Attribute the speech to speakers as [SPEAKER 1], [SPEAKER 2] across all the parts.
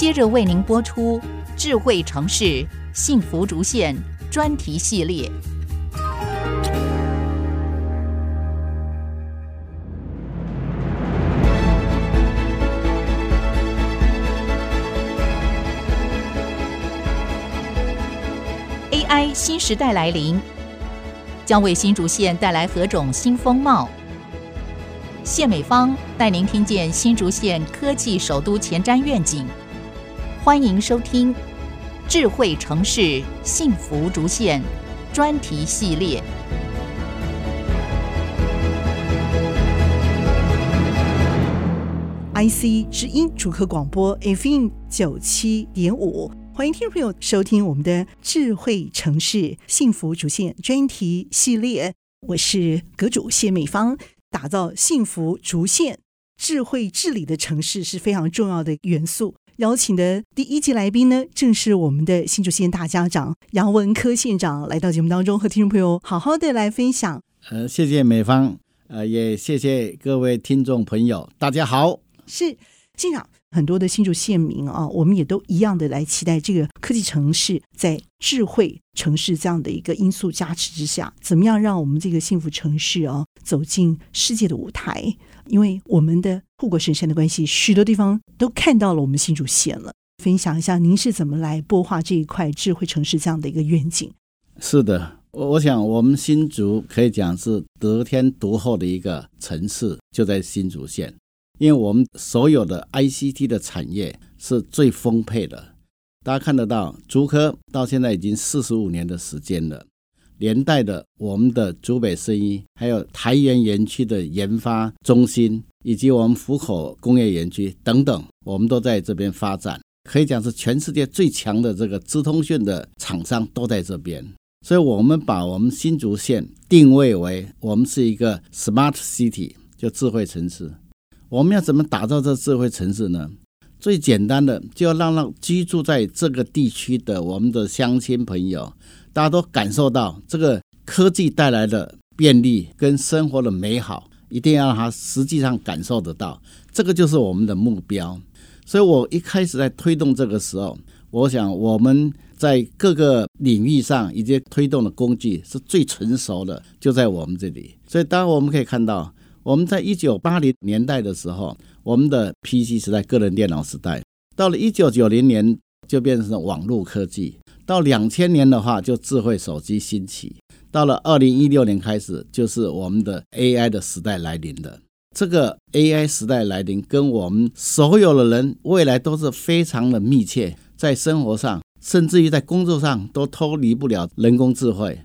[SPEAKER 1] 接着为您播出智慧城市幸福竹县专题系列。AI 新时代来临，将为新竹县带来何种新风貌？谢美芳带您听见新竹县科技首都前瞻愿景。欢迎收听《智慧城市幸福竹县》专题系列。
[SPEAKER 2] IC 之音主客广播 FM 九七点五，欢迎听众朋友收听我们的《智慧城市幸福竹县》专题系列。我是阁主谢美芳，打造幸福竹县智慧治理的城市是非常重要的元素。邀请的第一集来宾呢，正是我们的新竹县大家长杨文科县长来到节目当中，和听众朋友好好的来分享。
[SPEAKER 3] 呃，谢谢美方，呃，也谢谢各位听众朋友，大家好。
[SPEAKER 2] 是县长，很多的新竹县民啊，我们也都一样的来期待这个科技城市在智慧城市这样的一个因素加持之下，怎么样让我们这个幸福城市啊走进世界的舞台？因为我们的护国神山的关系，许多地方都看到了我们新竹县了。分享一下，您是怎么来擘画这一块智慧城市这样的一个愿景？
[SPEAKER 3] 是的，我我想我们新竹可以讲是得天独厚的一个城市，就在新竹县，因为我们所有的 ICT 的产业是最丰沛的。大家看得到，竹科到现在已经四十五年的时间了。连带的，我们的竹北生医，还有台元园区的研发中心，以及我们湖口工业园区等等，我们都在这边发展，可以讲是全世界最强的这个资通讯的厂商都在这边。所以，我们把我们新竹县定位为我们是一个 smart city，就智慧城市。我们要怎么打造这智慧城市呢？最简单的，就要让让居住在这个地区的我们的乡亲朋友。大家都感受到这个科技带来的便利跟生活的美好，一定要让他实际上感受得到，这个就是我们的目标。所以我一开始在推动这个时候，我想我们在各个领域上以及推动的工具是最成熟的，就在我们这里。所以当然我们可以看到，我们在一九八零年代的时候，我们的 PC 时代、个人电脑时代，到了一九九零年就变成了网络科技。到两千年的话，就智慧手机兴起；到了二零一六年开始，就是我们的 AI 的时代来临了。这个 AI 时代来临，跟我们所有的人未来都是非常的密切，在生活上，甚至于在工作上，都脱离不了人工智慧。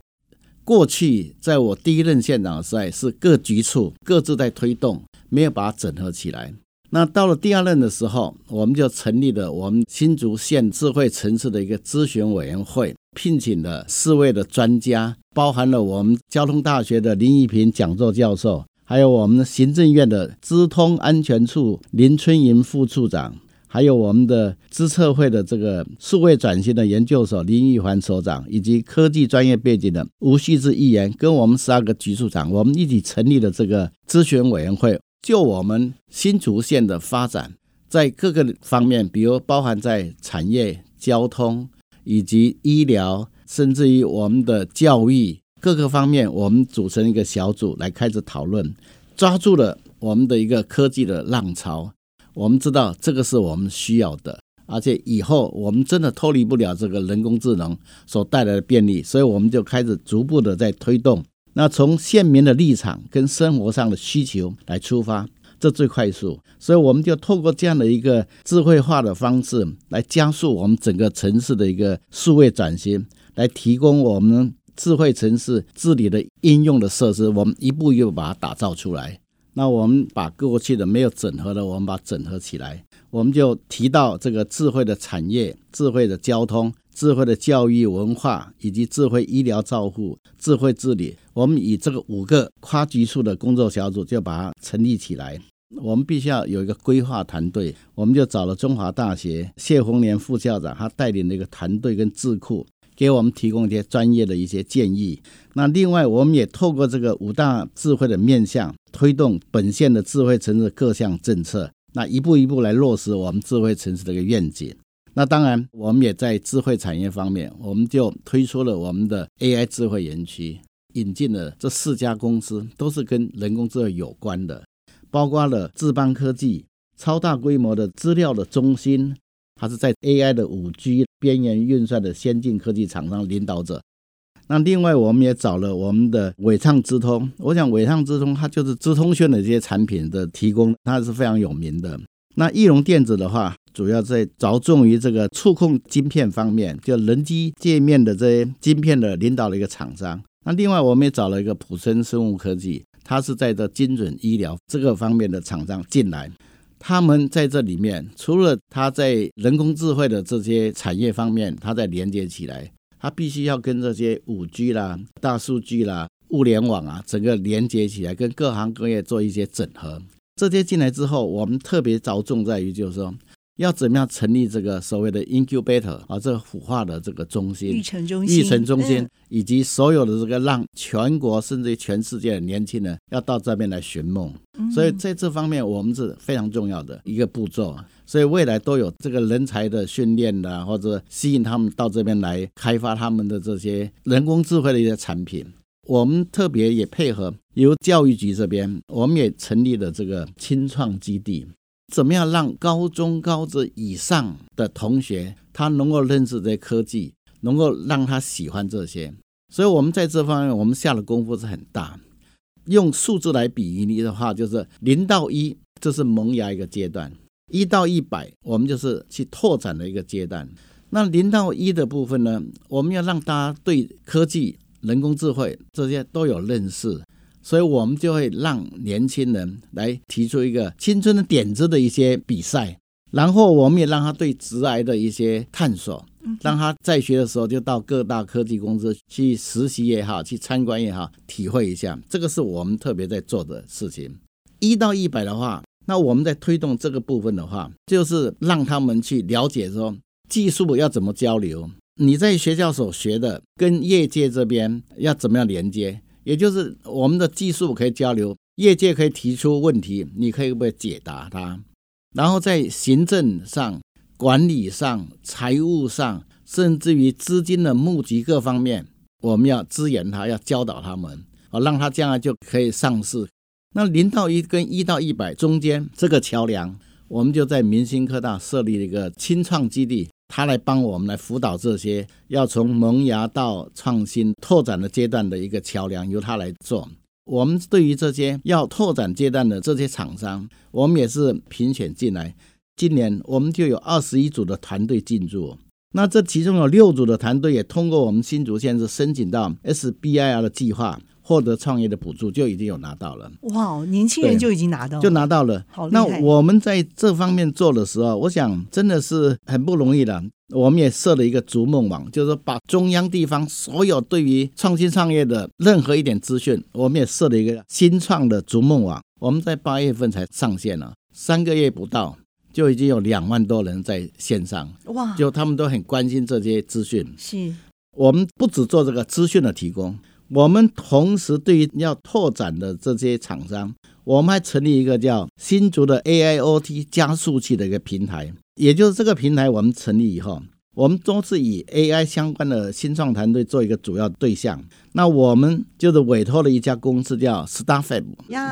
[SPEAKER 3] 过去在我第一任县长的时代，是各局处各自在推动，没有把它整合起来。那到了第二任的时候，我们就成立了我们新竹县智慧城市的一个咨询委员会，聘请了四位的专家，包含了我们交通大学的林宜平讲座教授，还有我们行政院的资通安全处林春莹副处长，还有我们的资策会的这个数位转型的研究所林玉环所长，以及科技专业背景的吴旭志议员，跟我们十二个局处长，我们一起成立了这个咨询委员会。就我们新竹县的发展，在各个方面，比如包含在产业、交通以及医疗，甚至于我们的教育各个方面，我们组成一个小组来开始讨论，抓住了我们的一个科技的浪潮。我们知道这个是我们需要的，而且以后我们真的脱离不了这个人工智能所带来的便利，所以我们就开始逐步的在推动。那从县民的立场跟生活上的需求来出发，这最快速，所以我们就透过这样的一个智慧化的方式来加速我们整个城市的一个数位转型，来提供我们智慧城市治理的应用的设施，我们一步一步把它打造出来。那我们把过去的没有整合的，我们把它整合起来，我们就提到这个智慧的产业、智慧的交通。智慧的教育文化以及智慧医疗照护、智慧治理，我们以这个五个跨局处的工作小组就把它成立起来。我们必须要有一个规划团队，我们就找了中华大学谢鸿年副校长，他带领的一个团队跟智库，给我们提供一些专业的一些建议。那另外，我们也透过这个五大智慧的面向，推动本县的智慧城市各项政策，那一步一步来落实我们智慧城市的一个愿景。那当然，我们也在智慧产业方面，我们就推出了我们的 AI 智慧园区，引进了这四家公司，都是跟人工智慧有关的，包括了智邦科技，超大规模的资料的中心，它是在 AI 的五 G 边缘运算的先进科技厂商领导者。那另外，我们也找了我们的伟创资通，我想伟创资通它就是资通讯的这些产品的提供，它是非常有名的。那翼龙电子的话，主要在着重于这个触控晶片方面，就人机界面的这些晶片的领导的一个厂商。那另外，我们也找了一个普森生物科技，它是在这精准医疗这个方面的厂商进来。他们在这里面，除了他在人工智慧的这些产业方面，他在连接起来，他必须要跟这些五 G 啦、大数据啦、物联网啊，整个连接起来，跟各行各业做一些整合。这些进来之后，我们特别着重在于，就是说要怎么样成立这个所谓的 incubator 啊，这个孵化的这个中心、
[SPEAKER 2] 育成中心、
[SPEAKER 3] 育成中心，以及所有的这个让全国甚至于全世界的年轻人要到这边来寻梦。所以在这方面，我们是非常重要的一个步骤。所以未来都有这个人才的训练的，或者吸引他们到这边来开发他们的这些人工智慧的一些产品。我们特别也配合由教育局这边，我们也成立了这个青创基地，怎么样让高中高职以上的同学他能够认识这些科技，能够让他喜欢这些。所以，我们在这方面我们下的功夫是很大。用数字来比喻你的话，就是零到一，这是萌芽一个阶段；一到一百，我们就是去拓展的一个阶段。那零到一的部分呢，我们要让大家对科技。人工智慧这些都有认识，所以我们就会让年轻人来提出一个青春的点子的一些比赛，然后我们也让他对职癌的一些探索，让他在学的时候就到各大科技公司去实习也好，去参观也好，体会一下，这个是我们特别在做的事情。一到一百的话，那我们在推动这个部分的话，就是让他们去了解说技术要怎么交流。你在学校所学的，跟业界这边要怎么样连接？也就是我们的技术可以交流，业界可以提出问题，你可以不可以解答它？然后在行政上、管理上、财务上，甚至于资金的募集各方面，我们要支援他，要教导他们，好让他将来就可以上市。那零到一跟一到一百中间这个桥梁，我们就在明星科大设立了一个青创基地。他来帮我们来辅导这些要从萌芽到创新拓展的阶段的一个桥梁，由他来做。我们对于这些要拓展阶段的这些厂商，我们也是评选进来。今年我们就有二十一组的团队进驻，那这其中有六组的团队也通过我们新竹县是申请到 SBIR 的计划。获得创业的补助就已经有拿到了，
[SPEAKER 2] 哇！年轻人就已经拿到了，
[SPEAKER 3] 就拿到了。好，那我们在这方面做的时候，我想真的是很不容易的。我们也设了一个逐梦网，就是说把中央地方所有对于创新创业的任何一点资讯，我们也设了一个新创的逐梦网。我们在八月份才上线了，三个月不到就已经有两万多人在线上，哇！就他们都很关心这些资讯。
[SPEAKER 2] 是，
[SPEAKER 3] 我们不只做这个资讯的提供。我们同时对于要拓展的这些厂商，我们还成立一个叫新竹的 AIoT 加速器的一个平台。也就是这个平台，我们成立以后，我们都是以 AI 相关的新创团队做一个主要对象。那我们就是委托了一家公司叫 StarFab，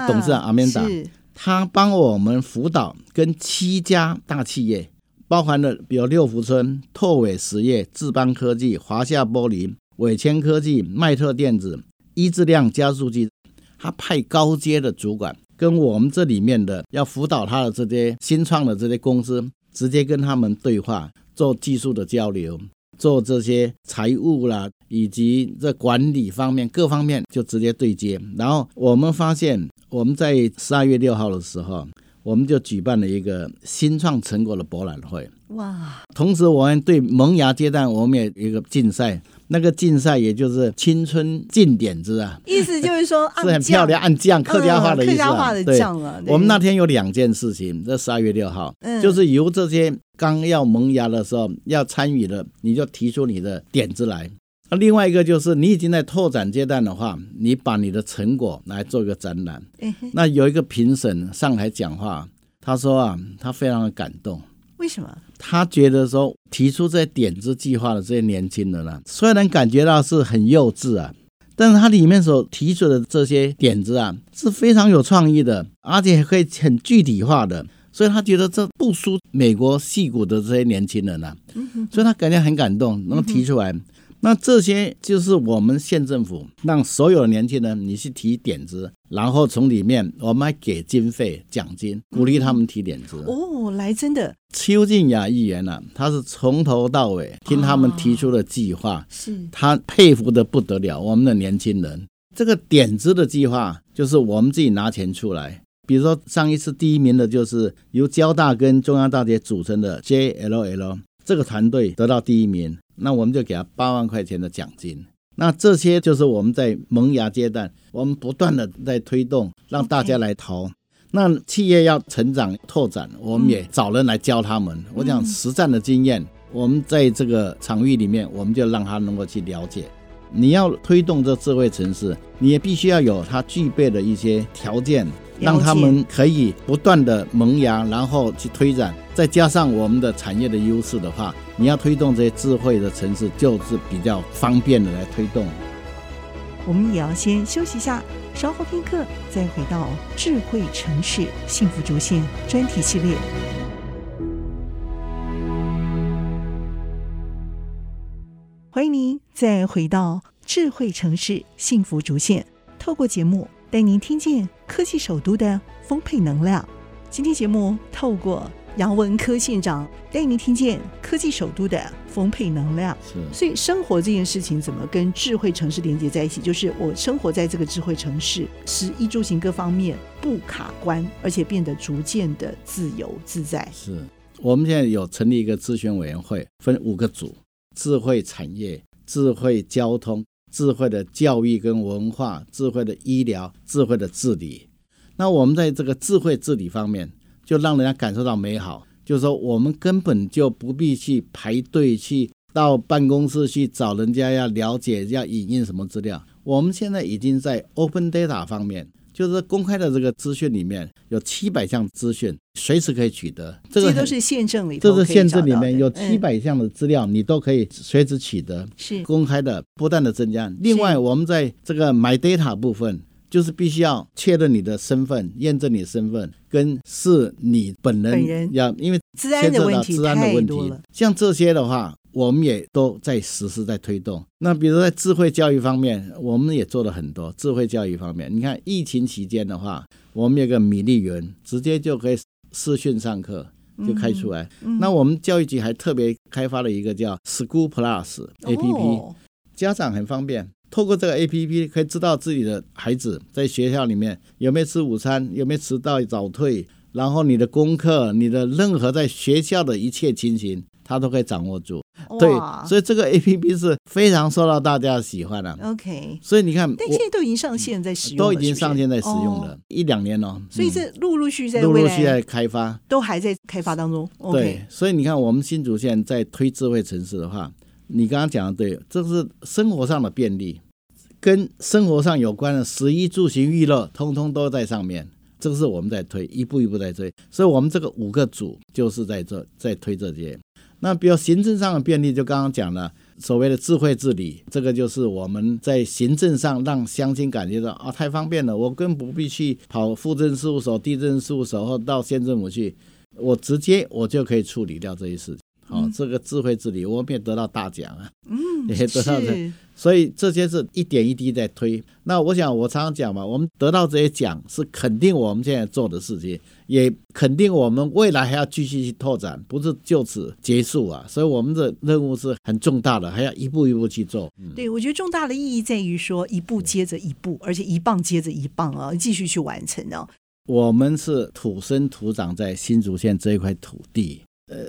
[SPEAKER 3] 董事长阿曼达，他帮我们辅导跟七家大企业，包含了比如六福村、拓伟实业、智邦科技、华夏玻璃。纬谦科技、迈特电子、一质量加速器，他派高阶的主管跟我们这里面的要辅导他的这些新创的这些公司，直接跟他们对话，做技术的交流，做这些财务啦，以及这管理方面各方面就直接对接。然后我们发现，我们在十二月六号的时候，我们就举办了一个新创成果的博览会。哇！同时，我们对萌芽阶段，我们也有一个竞赛。那个竞赛也就是青春进点子啊，
[SPEAKER 2] 意思就是说
[SPEAKER 3] 是很漂亮，按酱客家话的意思，啊。
[SPEAKER 2] 客家话的酱了。
[SPEAKER 3] 对，我们那天有两件事情，这十二月六号，嗯，就是由这些刚要萌芽的时候要参与的，你就提出你的点子来。那另外一个就是你已经在拓展阶段的话，你把你的成果来做一个展览。那有一个评审上台讲话，他说啊，他非常的感动。
[SPEAKER 2] 为什么？
[SPEAKER 3] 他觉得说提出这些点子计划的这些年轻人啊，虽然感觉到是很幼稚啊，但是他里面所提出的这些点子啊，是非常有创意的，而且可以很具体化的，所以他觉得这不输美国戏骨的这些年轻人啊，所以他感觉很感动，能够提出来。那这些就是我们县政府让所有的年轻人你去提点子，然后从里面我们还给经费奖金，鼓励他们提点子。
[SPEAKER 2] 哦，来真的。
[SPEAKER 3] 邱静雅议员呢、啊，他是从头到尾听他们提出的计划，哦、是他佩服得不得了。我们的年轻人，这个点子的计划就是我们自己拿钱出来。比如说上一次第一名的就是由交大跟中央大学组成的 JLL 这个团队得到第一名。那我们就给他八万块钱的奖金。那这些就是我们在萌芽阶段，我们不断的在推动，让大家来投。那企业要成长拓展，我们也找人来教他们。我讲实战的经验，我们在这个场域里面，我们就让他能够去了解。你要推动这智慧城市，你也必须要有它具备的一些条件。让他们可以不断的萌芽，然后去推展，再加上我们的产业的优势的话，你要推动这些智慧的城市，就是比较方便的来推动。
[SPEAKER 2] 我们也要先休息一下，稍后片刻再回到智慧城市幸福竹县专题系列。欢迎您再回到智慧城市幸福竹县，透过节目。带您听见科技首都的丰沛能量。今天节目透过杨文科县长带您听见科技首都的丰沛能量。是，所以生活这件事情怎么跟智慧城市连接在一起？就是我生活在这个智慧城市，食衣住行各方面不卡关，而且变得逐渐的自由自在。
[SPEAKER 3] 是，我们现在有成立一个咨询委员会，分五个组：智慧产业、智慧交通。智慧的教育跟文化，智慧的医疗，智慧的治理。那我们在这个智慧治理方面，就让人家感受到美好。就是说，我们根本就不必去排队去到办公室去找人家要了解要引用什么资料。我们现在已经在 open data 方面。就是公开的这个资讯里面有七百项资讯，随时可以取得。
[SPEAKER 2] 这个都是宪政里，
[SPEAKER 3] 这是宪政里面有七百项的资料，你都可以随时取得。是公开的，不断的增加。另外，我们在这个 My Data 部分，就是必须要确认你的身份，验证你的身份，跟是你本人要，因为
[SPEAKER 2] 牵涉到治安的问题，
[SPEAKER 3] 像这些的话。我们也都在实施，在推动。那比如在智慧教育方面，我们也做了很多智慧教育方面。你看疫情期间的话，我们有个米粒园，直接就可以视讯上课，就开出来。嗯嗯、那我们教育局还特别开发了一个叫 School Plus APP，、哦、家长很方便，透过这个 APP 可以知道自己的孩子在学校里面有没有吃午餐，有没有迟到早退，然后你的功课，你的任何在学校的一切情形。他都可以掌握住，对，所以这个 A P P 是非常受到大家的喜欢的。
[SPEAKER 2] OK，
[SPEAKER 3] 所以你看，
[SPEAKER 2] 但现在都已经上线在使用，
[SPEAKER 3] 都已经上线在使用了，一两年了。
[SPEAKER 2] 所以这陆陆续续在
[SPEAKER 3] 陆陆续续在开发，
[SPEAKER 2] 都还在开发当中。
[SPEAKER 3] 对，所以你看，我们新竹县在推智慧城市的话，你刚刚讲的对，这是生活上的便利，跟生活上有关的食衣住行娱乐，通通都在上面。这个是我们在推，一步一步在推。所以我们这个五个组就是在这在推这些。那比如行政上的便利，就刚刚讲了，所谓的智慧治理，这个就是我们在行政上让乡亲感觉到啊，太方便了，我更不必去跑户政事务所、地政事务所或到县政府去，我直接我就可以处理掉这些事情。哦，这个智慧治理，我们也得到大奖啊，嗯，也得到这。所以这些是一点一滴在推。那我想，我常常讲嘛，我们得到这些奖是肯定我们现在做的事情，也肯定我们未来还要继续去拓展，不是就此结束啊。所以我们的任务是很重大的，还要一步一步去做。
[SPEAKER 2] 嗯、对，我觉得重大的意义在于说一步接着一步，而且一棒接着一棒啊，继续去完成哦。
[SPEAKER 3] 我们是土生土长在新竹县这一块土地，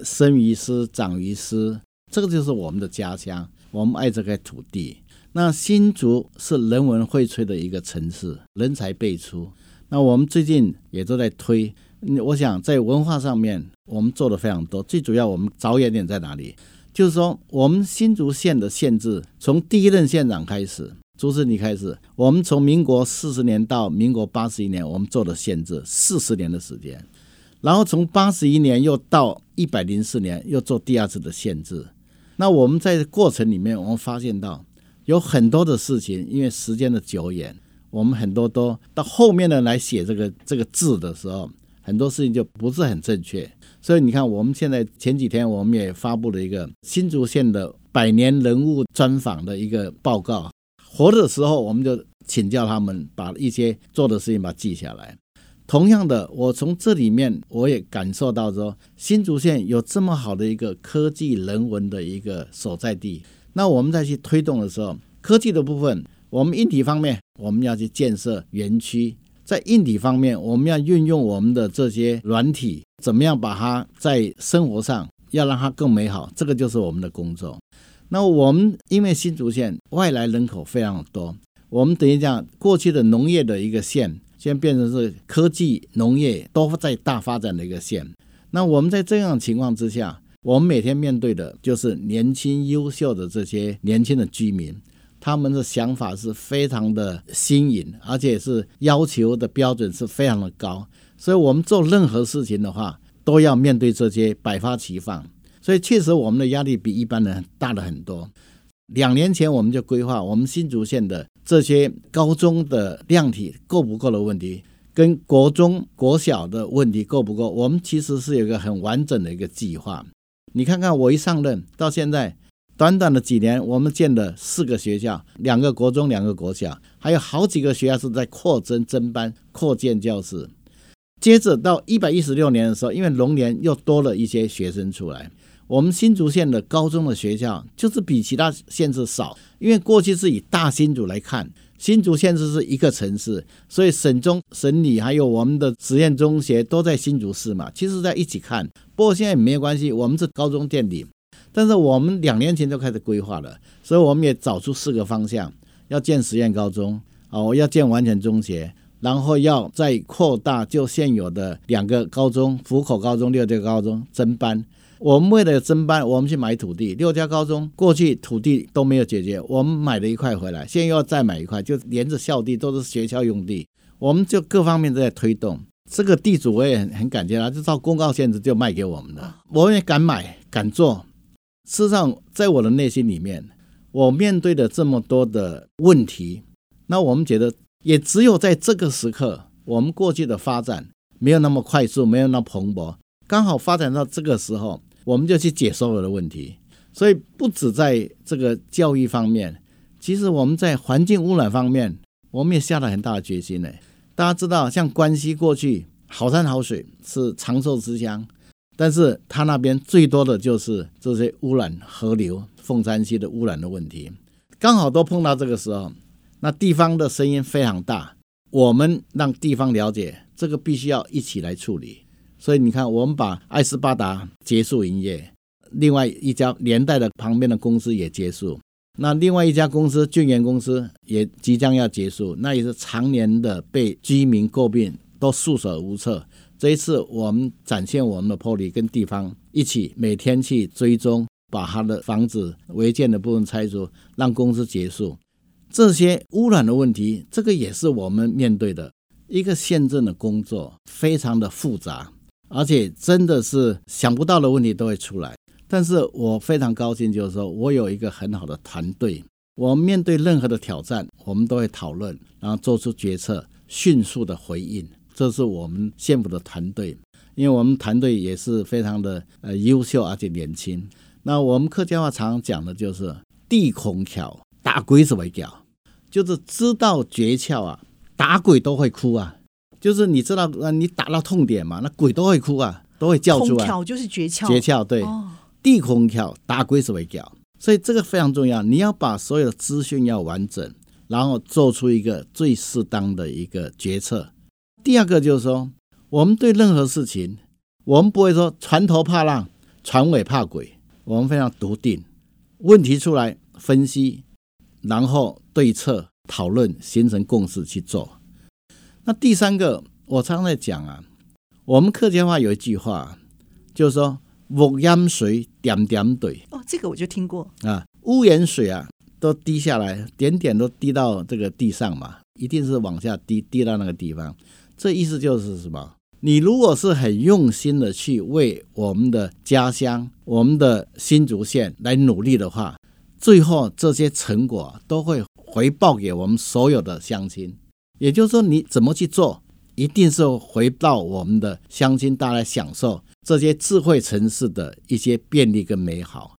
[SPEAKER 3] 生于斯，长于斯，这个就是我们的家乡。我们爱这块土地。那新竹是人文荟萃的一个城市，人才辈出。那我们最近也都在推。我想在文化上面，我们做的非常多。最主要，我们着眼点在哪里？就是说，我们新竹县的县治，从第一任县长开始，朱士尼开始，我们从民国四十年到民国八十一年，我们做的县治四十年的时间。然后从八十一年又到一百零四年又做第二次的限制。那我们在过程里面，我们发现到有很多的事情，因为时间的久远，我们很多都到后面的来写这个这个字的时候，很多事情就不是很正确。所以你看，我们现在前几天我们也发布了一个新竹县的百年人物专访的一个报告。活的时候，我们就请教他们，把一些做的事情把它记下来。同样的，我从这里面我也感受到说，新竹县有这么好的一个科技人文的一个所在地。那我们再去推动的时候，科技的部分，我们硬体方面我们要去建设园区；在硬体方面，我们要运用我们的这些软体，怎么样把它在生活上要让它更美好，这个就是我们的工作。那我们因为新竹县外来人口非常多，我们等于讲过去的农业的一个县。现变成是科技农业都在大发展的一个县。那我们在这样情况之下，我们每天面对的就是年轻优秀的这些年轻的居民，他们的想法是非常的新颖，而且是要求的标准是非常的高。所以，我们做任何事情的话，都要面对这些百花齐放。所以，确实我们的压力比一般人大了很多。两年前，我们就规划我们新竹县的。这些高中的量体够不够的问题，跟国中、国小的问题够不够？我们其实是有一个很完整的一个计划。你看看，我一上任到现在，短短的几年，我们建了四个学校，两个国中，两个国小，还有好几个学校是在扩增增班、扩建教室。接着到一百一十六年的时候，因为龙年又多了一些学生出来。我们新竹县的高中的学校就是比其他县市少，因为过去是以大新竹来看，新竹县市是一个城市，所以省中、省理还有我们的实验中学都在新竹市嘛，其实在一起看。不过现在也没有关系，我们是高中垫底，但是我们两年前就开始规划了，所以我们也找出四个方向：要建实验高中，哦，要建完全中学，然后要再扩大就现有的两个高中，湖口高中、六家高中增班。我们为了增班，我们去买土地。六家高中过去土地都没有解决，我们买了一块回来，现在又要再买一块，就连着校地都是学校用地。我们就各方面都在推动。这个地主我也很很感谢他，就照公告限制就卖给我们的。我们也敢买敢做。事实上，在我的内心里面，我面对的这么多的问题，那我们觉得也只有在这个时刻，我们过去的发展没有那么快速，没有那么蓬勃，刚好发展到这个时候。我们就去解所有的问题，所以不止在这个教育方面，其实我们在环境污染方面，我们也下了很大的决心呢。大家知道，像关西过去好山好水是长寿之乡，但是它那边最多的就是这些污染河流、凤山溪的污染的问题，刚好都碰到这个时候，那地方的声音非常大，我们让地方了解这个必须要一起来处理。所以你看，我们把爱斯巴达结束营业，另外一家连带的旁边的公司也结束，那另外一家公司俊源公司也即将要结束，那也是常年的被居民诟病，都束手无策。这一次我们展现我们的魄力，跟地方一起每天去追踪，把他的房子违建的部分拆除，让公司结束这些污染的问题。这个也是我们面对的一个县政的工作，非常的复杂。而且真的是想不到的问题都会出来，但是我非常高兴，就是说我有一个很好的团队，我们面对任何的挑战，我们都会讨论，然后做出决策，迅速的回应。这是我们羡慕的团队，因为我们团队也是非常的呃优秀而且年轻。那我们客家话常常讲的就是“地孔桥打鬼子为屌”，就是知道诀窍啊，打鬼都会哭啊。就是你知道，呃，你打到痛点嘛，那鬼都会哭啊，都会叫出来。
[SPEAKER 2] 孔就是诀窍，
[SPEAKER 3] 诀窍对，哦、地孔桥打鬼是为叫，所以这个非常重要。你要把所有的资讯要完整，然后做出一个最适当的一个决策。第二个就是说，我们对任何事情，我们不会说船头怕浪，船尾怕鬼，我们非常笃定，问题出来分析，然后对策讨论，形成共识去做。那第三个，我常常在讲啊，我们客家话有一句话，就是说“屋檐水点点对”。
[SPEAKER 2] 哦，这个我就听过
[SPEAKER 3] 啊，屋檐水啊都滴下来，点点都滴到这个地上嘛，一定是往下滴，滴到那个地方。这意思就是什么？你如果是很用心的去为我们的家乡、我们的新竹县来努力的话，最后这些成果都会回报给我们所有的乡亲。也就是说，你怎么去做，一定是回到我们的乡亲，大家享受这些智慧城市的一些便利跟美好。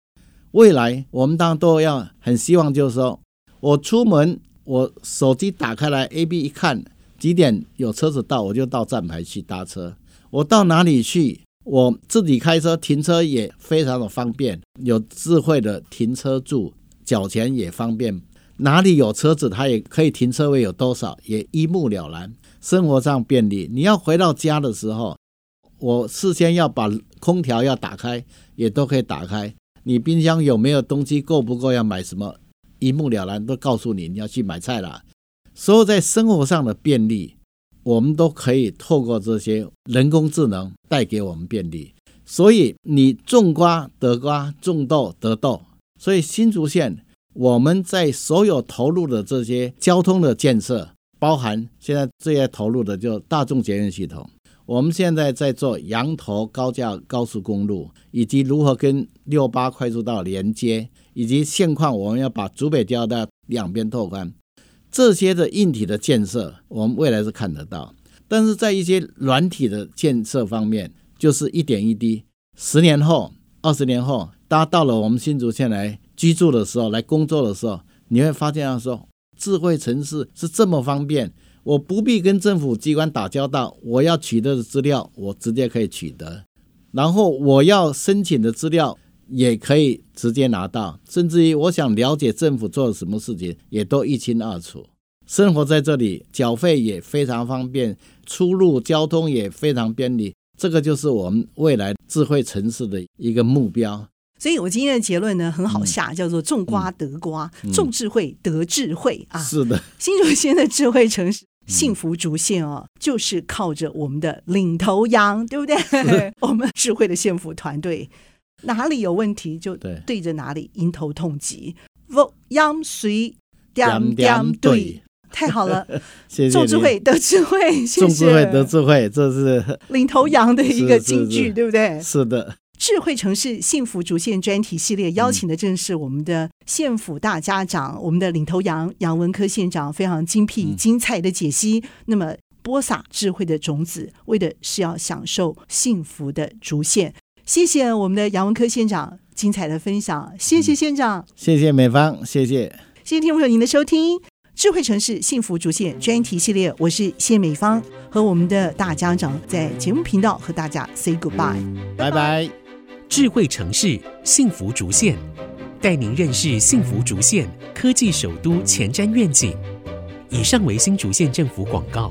[SPEAKER 3] 未来我们当然都要很希望，就是说我出门，我手机打开来，A B 一看。几点有车子到，我就到站牌去搭车。我到哪里去，我自己开车停车也非常的方便，有智慧的停车柱，缴钱也方便。哪里有车子，它也可以停车位有多少，也一目了然，生活上便利。你要回到家的时候，我事先要把空调要打开，也都可以打开。你冰箱有没有东西够不够，要买什么，一目了然，都告诉你，你要去买菜了。所有在生活上的便利，我们都可以透过这些人工智能带给我们便利。所以你种瓜得瓜，种豆得豆。所以新竹县我们在所有投入的这些交通的建设，包含现在最爱投入的就大众捷运系统。我们现在在做羊头高架高速公路，以及如何跟六八快速道连接，以及现况我们要把竹北交道两边拓宽。这些的硬体的建设，我们未来是看得到，但是在一些软体的建设方面，就是一点一滴。十年后、二十年后，大家到了我们新竹县来居住的时候、来工作的时候，你会发现他说，智慧城市是这么方便，我不必跟政府机关打交道，我要取得的资料，我直接可以取得，然后我要申请的资料。也可以直接拿到，甚至于我想了解政府做了什么事情，也都一清二楚。生活在这里，缴费也非常方便，出入交通也非常便利。这个就是我们未来智慧城市的一个目标。
[SPEAKER 2] 所以我今天的结论呢，很好下，嗯、叫做种瓜得瓜，嗯、种智慧得智慧啊。
[SPEAKER 3] 是的，
[SPEAKER 2] 新竹县的智慧城市幸福竹县哦，就是靠着我们的领头羊，对不对？我们智慧的幸福团队。哪里有问题就对。着哪里迎头痛击，不央随点点对，太好了！谢谢种智慧得智慧，谢谢。
[SPEAKER 3] 种智慧得智慧，这是。
[SPEAKER 2] 领头羊的一个金句，对不对？
[SPEAKER 3] 是的，
[SPEAKER 2] 智慧城市幸福竹县专题系列邀请的正是我们的县府大家长，嗯、我们的领头羊杨文科县长，非常精辟精彩的解析。嗯、那么播撒智慧的种子，为的是要享受幸福的竹县。谢谢我们的杨文科县长精彩的分享，谢谢县长，
[SPEAKER 3] 嗯、谢谢美方，谢谢，
[SPEAKER 2] 谢谢听众朋友您的收听，《智慧城市幸福竹县专题系列》，我是谢美芳，和我们的大家长在节目频道和大家 say goodbye，
[SPEAKER 3] 拜拜。
[SPEAKER 4] 智慧城市幸福竹县，带您认识幸福竹县科技首都前瞻愿景。以上为新竹县政府广告。